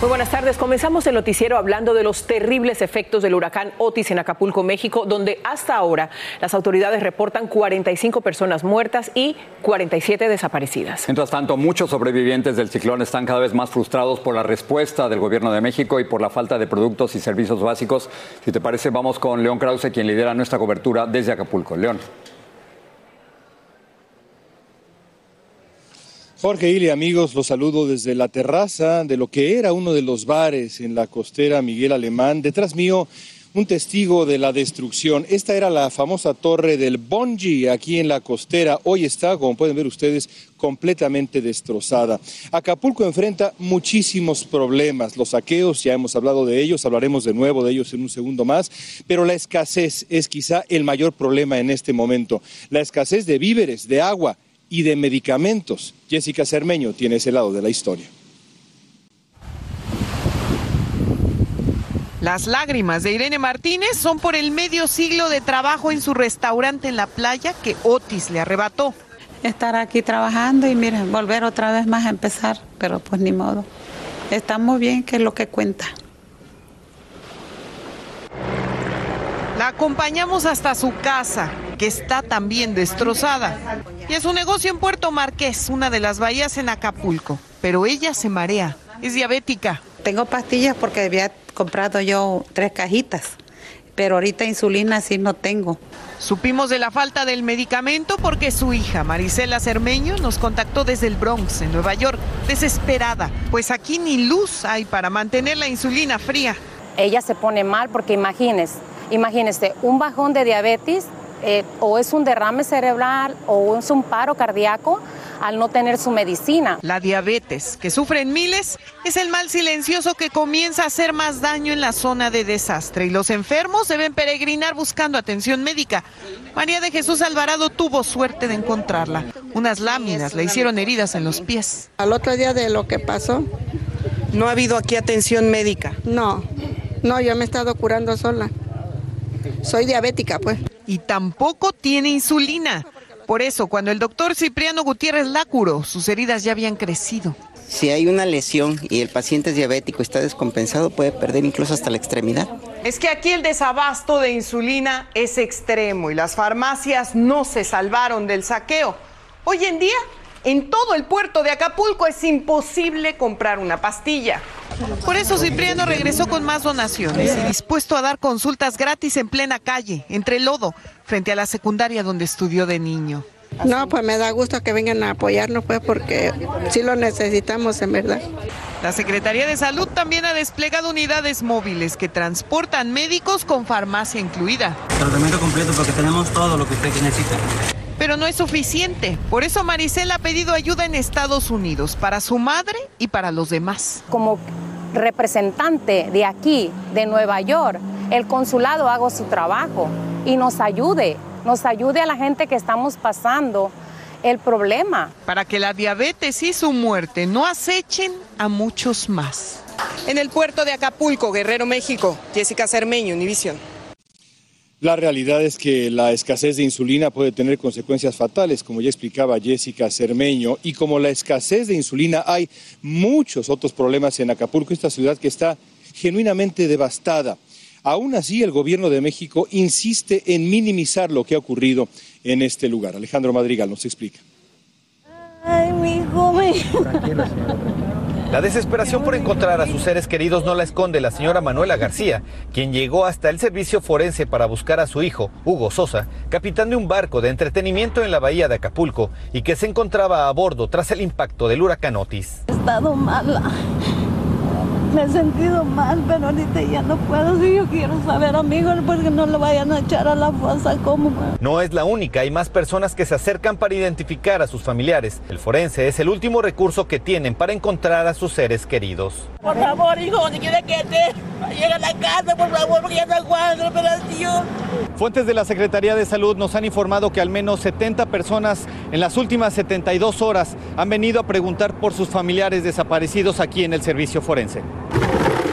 Muy buenas tardes. Comenzamos el noticiero hablando de los terribles efectos del huracán Otis en Acapulco, México, donde hasta ahora las autoridades reportan 45 personas muertas y 47 desaparecidas. Mientras tanto, muchos sobrevivientes del ciclón están cada vez más frustrados por la respuesta del gobierno de México y por la falta de productos y servicios básicos. Si te parece, vamos con León Krause, quien lidera nuestra cobertura desde Acapulco. León. Jorge Ili, amigos, los saludo desde la terraza de lo que era uno de los bares en la costera Miguel Alemán. Detrás mío, un testigo de la destrucción. Esta era la famosa torre del Bonji aquí en la costera. Hoy está, como pueden ver ustedes, completamente destrozada. Acapulco enfrenta muchísimos problemas. Los saqueos, ya hemos hablado de ellos, hablaremos de nuevo de ellos en un segundo más, pero la escasez es quizá el mayor problema en este momento. La escasez de víveres, de agua y de medicamentos. Jessica Cermeño tiene ese lado de la historia. Las lágrimas de Irene Martínez son por el medio siglo de trabajo en su restaurante en la playa que Otis le arrebató. Estar aquí trabajando y miren, volver otra vez más a empezar, pero pues ni modo. Estamos bien, que es lo que cuenta. La acompañamos hasta su casa, que está también destrozada. Y es un negocio en Puerto Marqués, una de las bahías en Acapulco. Pero ella se marea, es diabética. Tengo pastillas porque había comprado yo tres cajitas, pero ahorita insulina sí no tengo. Supimos de la falta del medicamento porque su hija, Marisela Cermeño, nos contactó desde el Bronx, en Nueva York, desesperada, pues aquí ni luz hay para mantener la insulina fría. Ella se pone mal porque imagínese, imagínese, un bajón de diabetes eh, o es un derrame cerebral o es un paro cardíaco al no tener su medicina. La diabetes, que sufren miles, es el mal silencioso que comienza a hacer más daño en la zona de desastre y los enfermos deben peregrinar buscando atención médica. María de Jesús Alvarado tuvo suerte de encontrarla. Unas láminas le hicieron heridas en los pies. Al otro día de lo que pasó. ¿No ha habido aquí atención médica? No, no, yo me he estado curando sola. Soy diabética, pues. Y tampoco tiene insulina. Por eso, cuando el doctor Cipriano Gutiérrez la curó, sus heridas ya habían crecido. Si hay una lesión y el paciente es diabético, está descompensado, puede perder incluso hasta la extremidad. Es que aquí el desabasto de insulina es extremo y las farmacias no se salvaron del saqueo. Hoy en día, en todo el puerto de Acapulco es imposible comprar una pastilla. Por eso Cipriano regresó con más donaciones y dispuesto a dar consultas gratis en plena calle, entre lodo, frente a la secundaria donde estudió de niño. No, pues me da gusto que vengan a apoyarnos, pues, porque sí lo necesitamos, en verdad. La Secretaría de Salud también ha desplegado unidades móviles que transportan médicos con farmacia incluida. Tratamiento completo porque tenemos todo lo que usted necesita. Pero no es suficiente. Por eso Maricela ha pedido ayuda en Estados Unidos para su madre y para los demás. Como representante de aquí, de Nueva York, el consulado haga su trabajo y nos ayude, nos ayude a la gente que estamos pasando el problema. Para que la diabetes y su muerte no acechen a muchos más. En el puerto de Acapulco, Guerrero, México, Jessica Cermeño, Univisión. La realidad es que la escasez de insulina puede tener consecuencias fatales, como ya explicaba Jessica Cermeño, y como la escasez de insulina hay muchos otros problemas en Acapulco, esta ciudad que está genuinamente devastada. Aún así, el gobierno de México insiste en minimizar lo que ha ocurrido en este lugar. Alejandro Madrigal nos explica. Ay, mi joven. La desesperación por encontrar a sus seres queridos no la esconde la señora Manuela García, quien llegó hasta el servicio forense para buscar a su hijo, Hugo Sosa, capitán de un barco de entretenimiento en la bahía de Acapulco y que se encontraba a bordo tras el impacto del huracán Otis. He estado mala. Me he sentido mal, pero ahorita ya no puedo. Si yo quiero saber, amigos, porque no lo vayan a echar a la fosa como. No es la única, hay más personas que se acercan para identificar a sus familiares. El forense es el último recurso que tienen para encontrar a sus seres queridos. Por favor, hijo, si quiere que te llegue a la casa, por favor, porque ya no aguanto la operación. Fuentes de la Secretaría de Salud nos han informado que al menos 70 personas en las últimas 72 horas han venido a preguntar por sus familiares desaparecidos aquí en el servicio forense.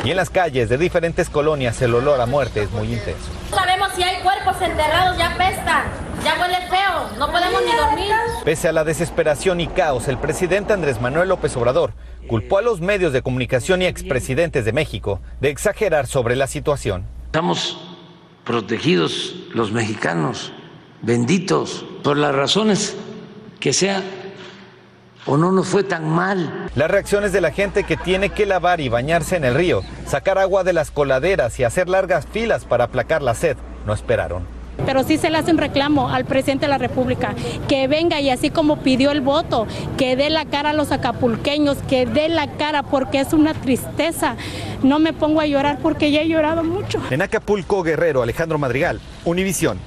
Y en las calles de diferentes colonias el olor a muerte es muy intenso. No sabemos si hay cuerpos enterrados, ya pesta, ya huele feo, no podemos ni dormir. Pese a la desesperación y caos, el presidente Andrés Manuel López Obrador culpó a los medios de comunicación y expresidentes de México de exagerar sobre la situación. Estamos protegidos los mexicanos, benditos, por las razones que sean o no nos fue tan mal. Las reacciones de la gente que tiene que lavar y bañarse en el río, sacar agua de las coladeras y hacer largas filas para aplacar la sed, no esperaron. Pero sí se le hace un reclamo al presidente de la República, que venga y así como pidió el voto, que dé la cara a los acapulqueños, que dé la cara porque es una tristeza. No me pongo a llorar porque ya he llorado mucho. En Acapulco, Guerrero, Alejandro Madrigal, Univisión.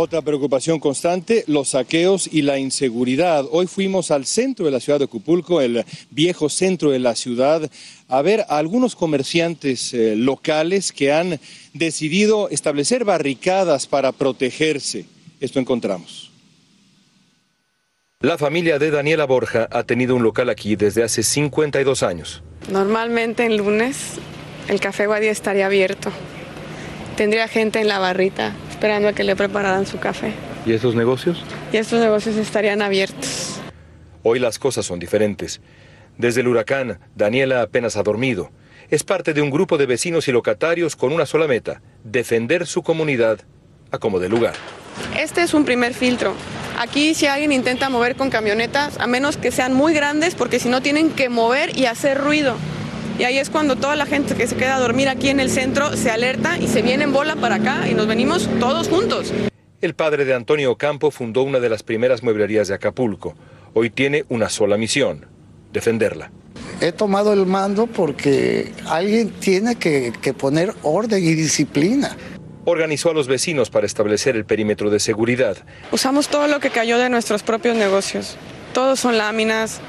Otra preocupación constante, los saqueos y la inseguridad. Hoy fuimos al centro de la ciudad de Acapulco, el viejo centro de la ciudad, a ver a algunos comerciantes eh, locales que han decidido establecer barricadas para protegerse. Esto encontramos. La familia de Daniela Borja ha tenido un local aquí desde hace 52 años. Normalmente el lunes el café Guadía estaría abierto. Tendría gente en la barrita esperando a que le prepararan su café. ¿Y esos negocios? Y estos negocios estarían abiertos. Hoy las cosas son diferentes. Desde el huracán, Daniela apenas ha dormido. Es parte de un grupo de vecinos y locatarios con una sola meta, defender su comunidad a como de lugar. Este es un primer filtro. Aquí si alguien intenta mover con camionetas, a menos que sean muy grandes, porque si no tienen que mover y hacer ruido. Y ahí es cuando toda la gente que se queda a dormir aquí en el centro se alerta y se viene en bola para acá y nos venimos todos juntos. El padre de Antonio Campo fundó una de las primeras mueblerías de Acapulco. Hoy tiene una sola misión, defenderla. He tomado el mando porque alguien tiene que, que poner orden y disciplina. Organizó a los vecinos para establecer el perímetro de seguridad. Usamos todo lo que cayó de nuestros propios negocios. Todos son láminas,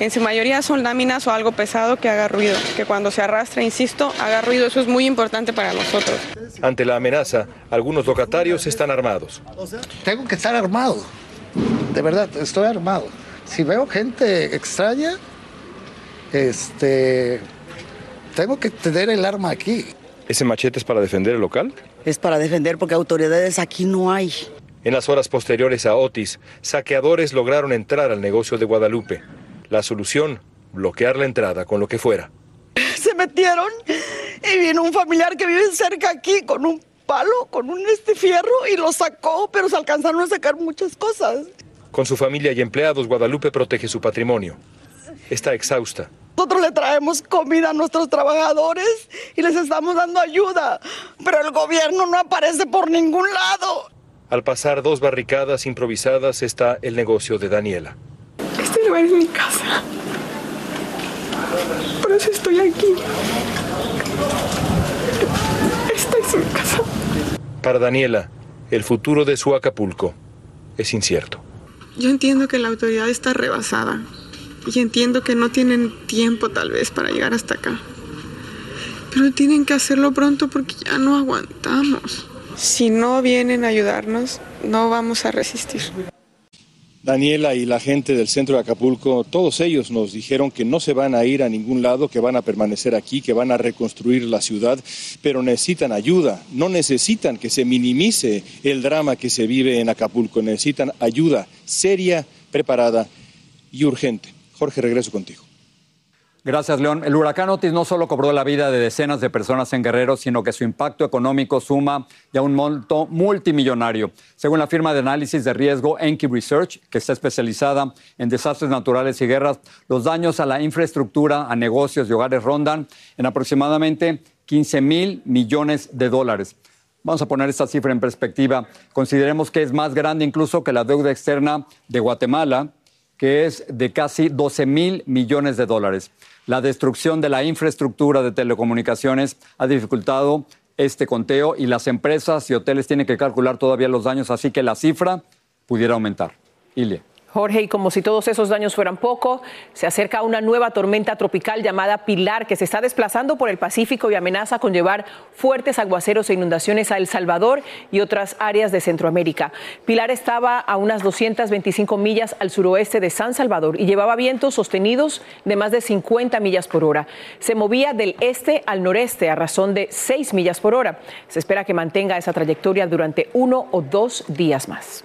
en su mayoría son láminas o algo pesado que haga ruido, que cuando se arrastra, insisto, haga ruido. Eso es muy importante para nosotros. Ante la amenaza, algunos locatarios están armados. Tengo que estar armado. De verdad, estoy armado. Si veo gente extraña, este, tengo que tener el arma aquí. ¿Ese machete es para defender el local? Es para defender porque autoridades aquí no hay. En las horas posteriores a Otis, saqueadores lograron entrar al negocio de Guadalupe. La solución, bloquear la entrada con lo que fuera. Se metieron y vino un familiar que vive cerca aquí con un palo, con un este fierro y lo sacó, pero se alcanzaron a sacar muchas cosas. Con su familia y empleados, Guadalupe protege su patrimonio. Está exhausta. Nosotros le traemos comida a nuestros trabajadores y les estamos dando ayuda, pero el gobierno no aparece por ningún lado. Al pasar dos barricadas improvisadas está el negocio de Daniela. Lugar es mi casa. Por eso estoy aquí. Esta es mi casa. Para Daniela, el futuro de su Acapulco es incierto. Yo entiendo que la autoridad está rebasada y entiendo que no tienen tiempo tal vez para llegar hasta acá. Pero tienen que hacerlo pronto porque ya no aguantamos. Si no vienen a ayudarnos, no vamos a resistir. Daniela y la gente del centro de Acapulco, todos ellos nos dijeron que no se van a ir a ningún lado, que van a permanecer aquí, que van a reconstruir la ciudad, pero necesitan ayuda, no necesitan que se minimice el drama que se vive en Acapulco, necesitan ayuda seria, preparada y urgente. Jorge, regreso contigo. Gracias, León. El huracán Otis no solo cobró la vida de decenas de personas en Guerrero, sino que su impacto económico suma ya un monto multimillonario. Según la firma de análisis de riesgo Enki Research, que está especializada en desastres naturales y guerras, los daños a la infraestructura, a negocios y hogares rondan en aproximadamente 15 mil millones de dólares. Vamos a poner esta cifra en perspectiva. Consideremos que es más grande incluso que la deuda externa de Guatemala, que es de casi 12 mil millones de dólares. La destrucción de la infraestructura de telecomunicaciones ha dificultado este conteo y las empresas y hoteles tienen que calcular todavía los daños, así que la cifra pudiera aumentar. Ilia. Jorge, y como si todos esos daños fueran poco, se acerca una nueva tormenta tropical llamada Pilar que se está desplazando por el Pacífico y amenaza con llevar fuertes aguaceros e inundaciones a El Salvador y otras áreas de Centroamérica. Pilar estaba a unas 225 millas al suroeste de San Salvador y llevaba vientos sostenidos de más de 50 millas por hora. Se movía del este al noreste a razón de 6 millas por hora. Se espera que mantenga esa trayectoria durante uno o dos días más.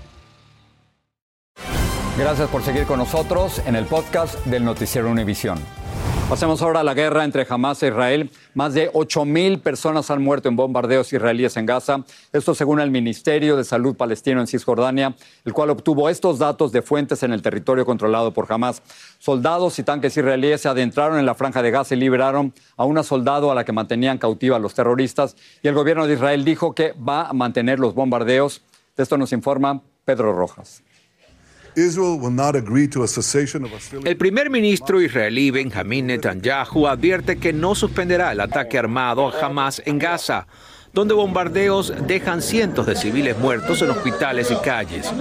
Gracias por seguir con nosotros en el podcast del Noticiero Univisión. Pasemos ahora a la guerra entre Hamas e Israel. Más de 8.000 personas han muerto en bombardeos israelíes en Gaza. Esto según el Ministerio de Salud palestino en Cisjordania, el cual obtuvo estos datos de fuentes en el territorio controlado por Hamas. Soldados y tanques israelíes se adentraron en la franja de Gaza y liberaron a una soldado a la que mantenían cautiva los terroristas. Y el gobierno de Israel dijo que va a mantener los bombardeos. De esto nos informa Pedro Rojas. El primer ministro israelí Benjamin Netanyahu advierte que no suspenderá el ataque armado a Hamas en Gaza donde bombardeos dejan cientos de civiles muertos en hospitales y calles.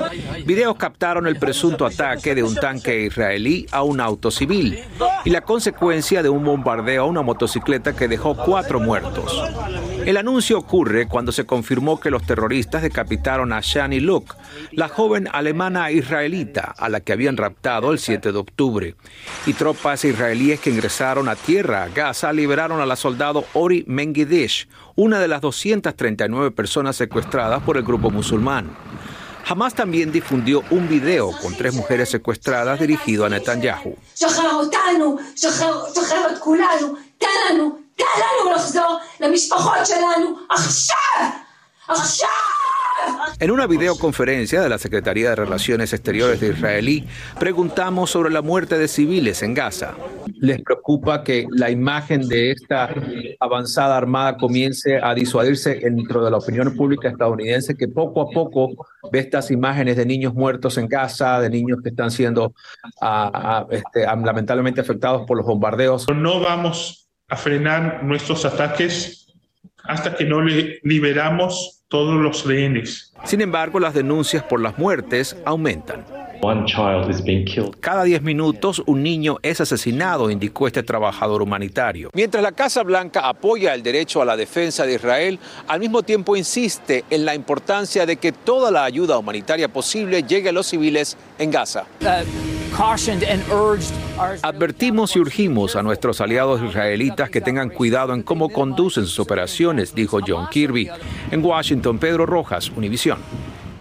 Videos captaron el presunto ataque de un tanque israelí a un auto civil y la consecuencia de un bombardeo a una motocicleta que dejó cuatro muertos. El anuncio ocurre cuando se confirmó que los terroristas decapitaron a Shani Luk, la joven alemana israelita a la que habían raptado el 7 de octubre. Y tropas israelíes que ingresaron a tierra a Gaza liberaron a la soldado Ori Mengidish, una de las 239 personas secuestradas por el grupo musulmán. Hamas también difundió un video con tres mujeres secuestradas dirigido a Netanyahu. En una videoconferencia de la Secretaría de Relaciones Exteriores de Israelí, preguntamos sobre la muerte de civiles en Gaza. ¿Les preocupa que la imagen de esta avanzada armada comience a disuadirse dentro de la opinión pública estadounidense, que poco a poco ve estas imágenes de niños muertos en Gaza, de niños que están siendo este, lamentablemente afectados por los bombardeos? No vamos a frenar nuestros ataques hasta que no liberamos todos los rehenes. Sin embargo, las denuncias por las muertes aumentan. Cada 10 minutos un niño es asesinado, indicó este trabajador humanitario. Mientras la Casa Blanca apoya el derecho a la defensa de Israel, al mismo tiempo insiste en la importancia de que toda la ayuda humanitaria posible llegue a los civiles en Gaza. Advertimos y urgimos a nuestros aliados israelitas que tengan cuidado en cómo conducen sus operaciones, dijo John Kirby. En Washington, Pedro Rojas, Univisión.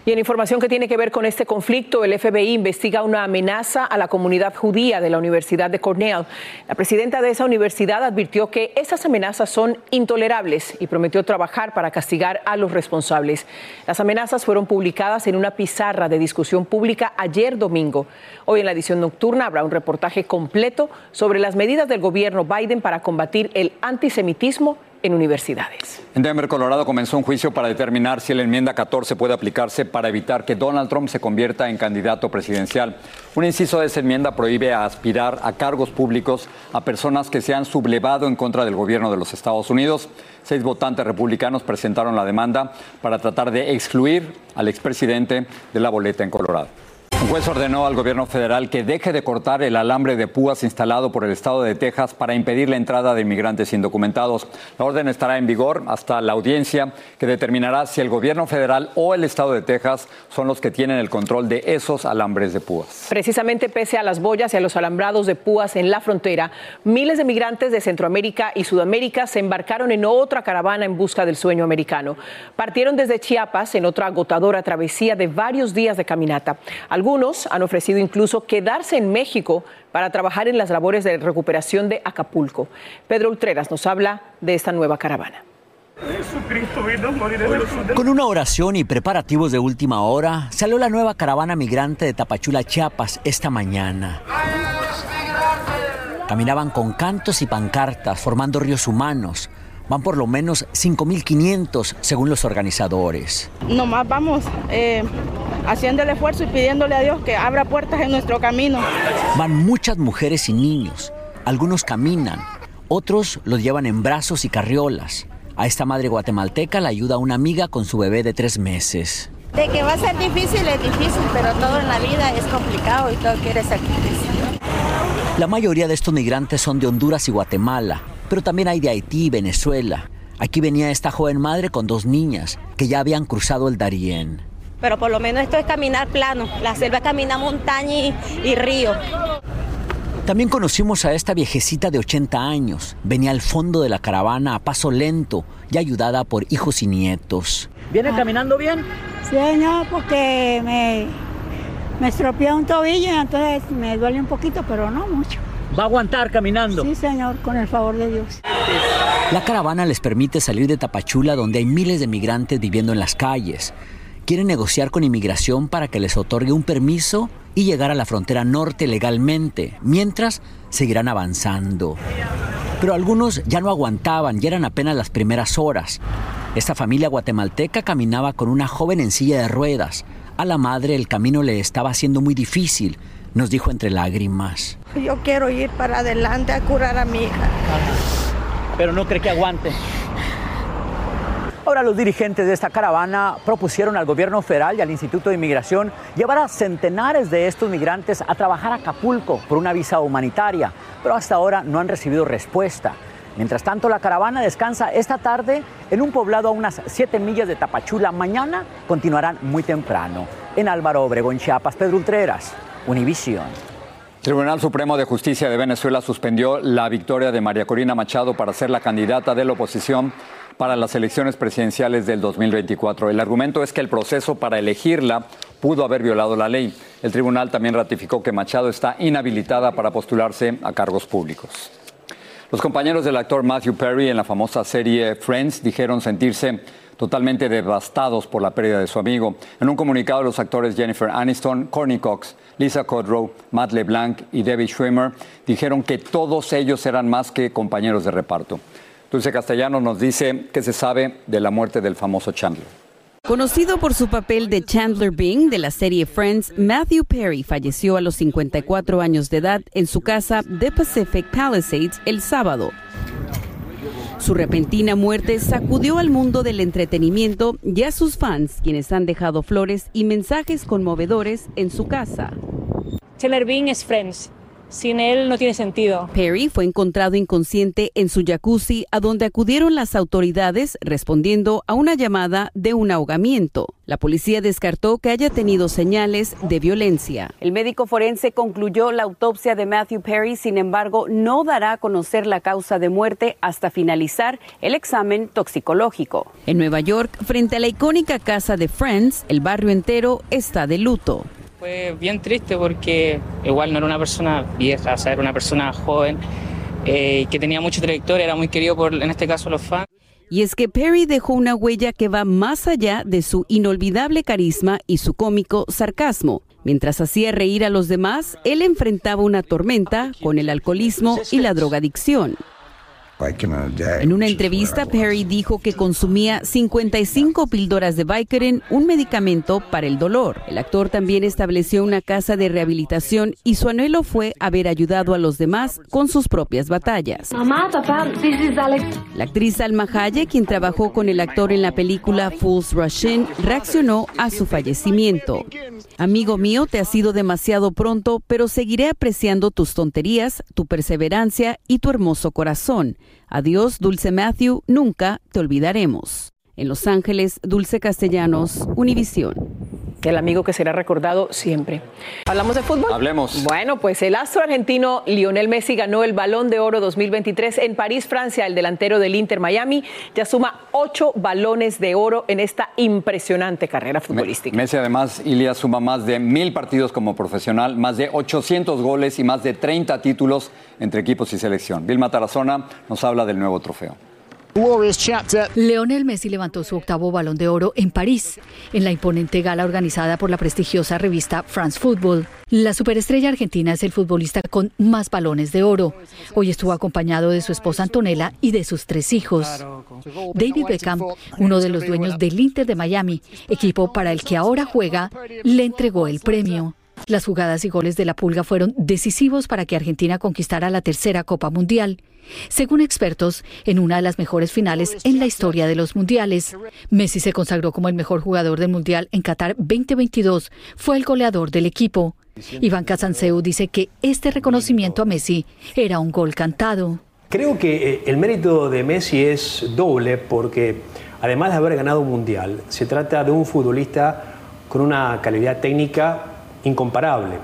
Y en información que tiene que ver con este conflicto, el FBI investiga una amenaza a la comunidad judía de la Universidad de Cornell. La presidenta de esa universidad advirtió que esas amenazas son intolerables y prometió trabajar para castigar a los responsables. Las amenazas fueron publicadas en una pizarra de discusión pública ayer domingo. Hoy en la edición nocturna habrá un reportaje completo sobre las medidas del gobierno Biden para combatir el antisemitismo en universidades. En Denver, Colorado, comenzó un juicio para determinar si la enmienda 14 puede aplicarse para evitar que Donald Trump se convierta en candidato presidencial. Un inciso de esa enmienda prohíbe aspirar a cargos públicos a personas que se han sublevado en contra del gobierno de los Estados Unidos. Seis votantes republicanos presentaron la demanda para tratar de excluir al expresidente de la boleta en Colorado. Un juez ordenó al gobierno federal que deje de cortar el alambre de púas instalado por el estado de Texas para impedir la entrada de inmigrantes indocumentados. La orden estará en vigor hasta la audiencia que determinará si el gobierno federal o el estado de Texas son los que tienen el control de esos alambres de púas. Precisamente pese a las boyas y a los alambrados de púas en la frontera, miles de migrantes de Centroamérica y Sudamérica se embarcaron en otra caravana en busca del sueño americano. Partieron desde Chiapas en otra agotadora travesía de varios días de caminata. Algunos han ofrecido incluso quedarse en México para trabajar en las labores de recuperación de Acapulco. Pedro Ultreras nos habla de esta nueva caravana. Con una oración y preparativos de última hora, salió la nueva caravana migrante de Tapachula, Chiapas, esta mañana. Caminaban con cantos y pancartas, formando ríos humanos. Van por lo menos 5.500 según los organizadores. Nomás vamos eh, haciendo el esfuerzo y pidiéndole a Dios que abra puertas en nuestro camino. Van muchas mujeres y niños. Algunos caminan, otros los llevan en brazos y carriolas. A esta madre guatemalteca la ayuda una amiga con su bebé de tres meses. De que va a ser difícil, es difícil, pero todo en la vida es complicado y todo quiere sacrificio. La mayoría de estos migrantes son de Honduras y Guatemala, pero también hay de Haití y Venezuela. Aquí venía esta joven madre con dos niñas que ya habían cruzado el Darién. Pero por lo menos esto es caminar plano. La selva camina montaña y, y río. También conocimos a esta viejecita de 80 años. Venía al fondo de la caravana a paso lento y ayudada por hijos y nietos. ¿Viene caminando bien? Sí, no, porque me, me estropeó un tobillo y entonces me duele un poquito, pero no mucho. ¿Va a aguantar caminando? Sí, señor, con el favor de Dios. La caravana les permite salir de Tapachula, donde hay miles de migrantes viviendo en las calles. Quieren negociar con inmigración para que les otorgue un permiso y llegar a la frontera norte legalmente, mientras seguirán avanzando. Pero algunos ya no aguantaban y eran apenas las primeras horas. Esta familia guatemalteca caminaba con una joven en silla de ruedas. A la madre el camino le estaba haciendo muy difícil, nos dijo entre lágrimas. Yo quiero ir para adelante a curar a mi hija. Pero no cree que aguante. Ahora los dirigentes de esta caravana propusieron al gobierno federal y al Instituto de Inmigración llevar a centenares de estos migrantes a trabajar a Acapulco por una visa humanitaria, pero hasta ahora no han recibido respuesta. Mientras tanto, la caravana descansa esta tarde en un poblado a unas 7 millas de Tapachula. Mañana continuarán muy temprano. En Álvaro Obregón, Chiapas, Pedro Ultreras, Univisión. Tribunal Supremo de Justicia de Venezuela suspendió la victoria de María Corina Machado para ser la candidata de la oposición para las elecciones presidenciales del 2024. El argumento es que el proceso para elegirla pudo haber violado la ley. El tribunal también ratificó que Machado está inhabilitada para postularse a cargos públicos. Los compañeros del actor Matthew Perry en la famosa serie Friends dijeron sentirse totalmente devastados por la pérdida de su amigo. En un comunicado, los actores Jennifer Aniston, Courtney Cox, Lisa Kudrow, Matt LeBlanc y Debbie Schwimmer dijeron que todos ellos eran más que compañeros de reparto. Dulce Castellano nos dice qué se sabe de la muerte del famoso Chandler. Conocido por su papel de Chandler Bing de la serie Friends, Matthew Perry falleció a los 54 años de edad en su casa de Pacific Palisades el sábado. Su repentina muerte sacudió al mundo del entretenimiento y a sus fans, quienes han dejado flores y mensajes conmovedores en su casa. Chandler Bing es Friends. Sin él no tiene sentido. Perry fue encontrado inconsciente en su jacuzzi, a donde acudieron las autoridades respondiendo a una llamada de un ahogamiento. La policía descartó que haya tenido señales de violencia. El médico forense concluyó la autopsia de Matthew Perry, sin embargo, no dará a conocer la causa de muerte hasta finalizar el examen toxicológico. En Nueva York, frente a la icónica casa de Friends, el barrio entero está de luto. Fue bien triste porque igual no era una persona vieja, o sea, era una persona joven eh, que tenía mucha trayectoria, era muy querido por, en este caso, los fans. Y es que Perry dejó una huella que va más allá de su inolvidable carisma y su cómico sarcasmo. Mientras hacía reír a los demás, él enfrentaba una tormenta con el alcoholismo y la drogadicción. En una entrevista, Perry dijo que consumía 55 píldoras de Vicodin, un medicamento para el dolor. El actor también estableció una casa de rehabilitación y su anhelo fue haber ayudado a los demás con sus propias batallas. Mamá, papá, this is Alex. La actriz Salma Hayek, quien trabajó con el actor en la película Fools Rush In, reaccionó a su fallecimiento. Amigo mío, te ha sido demasiado pronto, pero seguiré apreciando tus tonterías, tu perseverancia y tu hermoso corazón. Adiós, Dulce Matthew, nunca te olvidaremos. En Los Ángeles, Dulce Castellanos, Univisión. El amigo que será recordado siempre. ¿Hablamos de fútbol? Hablemos. Bueno, pues el astro argentino Lionel Messi ganó el Balón de Oro 2023 en París, Francia. El delantero del Inter Miami ya suma ocho balones de oro en esta impresionante carrera futbolística. Messi además, Ilia, suma más de mil partidos como profesional, más de 800 goles y más de 30 títulos entre equipos y selección. Vilma Tarazona nos habla del nuevo trofeo. Leonel Messi levantó su octavo balón de oro en París, en la imponente gala organizada por la prestigiosa revista France Football. La superestrella argentina es el futbolista con más balones de oro. Hoy estuvo acompañado de su esposa Antonella y de sus tres hijos. David Beckham, uno de los dueños del Inter de Miami, equipo para el que ahora juega, le entregó el premio. Las jugadas y goles de la Pulga fueron decisivos para que Argentina conquistara la tercera Copa Mundial. Según expertos, en una de las mejores finales en la historia de los mundiales. Messi se consagró como el mejor jugador del Mundial en Qatar 2022. Fue el goleador del equipo. Iván Casanseu dice que este reconocimiento a Messi era un gol cantado. Creo que eh, el mérito de Messi es doble porque además de haber ganado un mundial, se trata de un futbolista con una calidad técnica incomparable.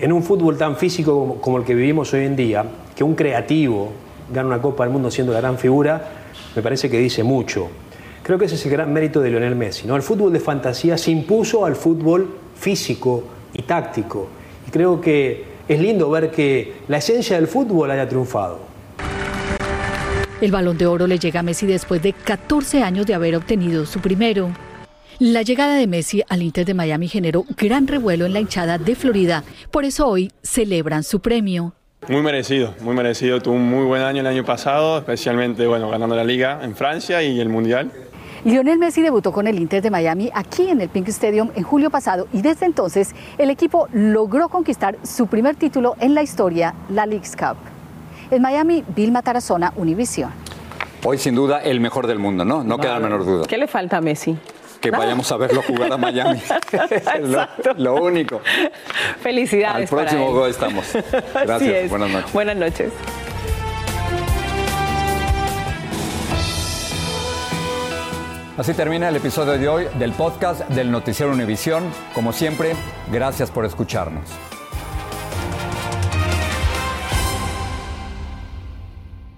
En un fútbol tan físico como, el que vivimos hoy en día, que un creativo gana una Copa del Mundo siendo la gran figura, me parece que dice mucho. Creo que ese es el gran mérito de Lionel Messi. ¿no? El fútbol de fantasía se impuso al fútbol físico y táctico. Y creo que es lindo ver que la esencia del fútbol haya triunfado. El balón de oro le llega a Messi después de 14 años de haber obtenido su primero. La llegada de Messi al Inter de Miami generó gran revuelo en la hinchada de Florida, por eso hoy celebran su premio. Muy merecido, muy merecido. Tuvo un muy buen año el año pasado, especialmente bueno, ganando la liga en Francia y el Mundial. Lionel Messi debutó con el Inter de Miami aquí en el Pink Stadium en julio pasado y desde entonces el equipo logró conquistar su primer título en la historia, la Leagues Cup. En Miami, Vilma Tarazona, Univision. Hoy sin duda el mejor del mundo, ¿no? No queda la menor duda. ¿Qué le falta a Messi? Que vayamos a verlo jugar a Miami. lo, lo, único. Felicidades. Al próximo para él. Estamos. Gracias. Buenas noches. Buenas noches. Así termina el episodio de hoy del podcast del Noticiero Univisión. Como siempre, gracias por escucharnos.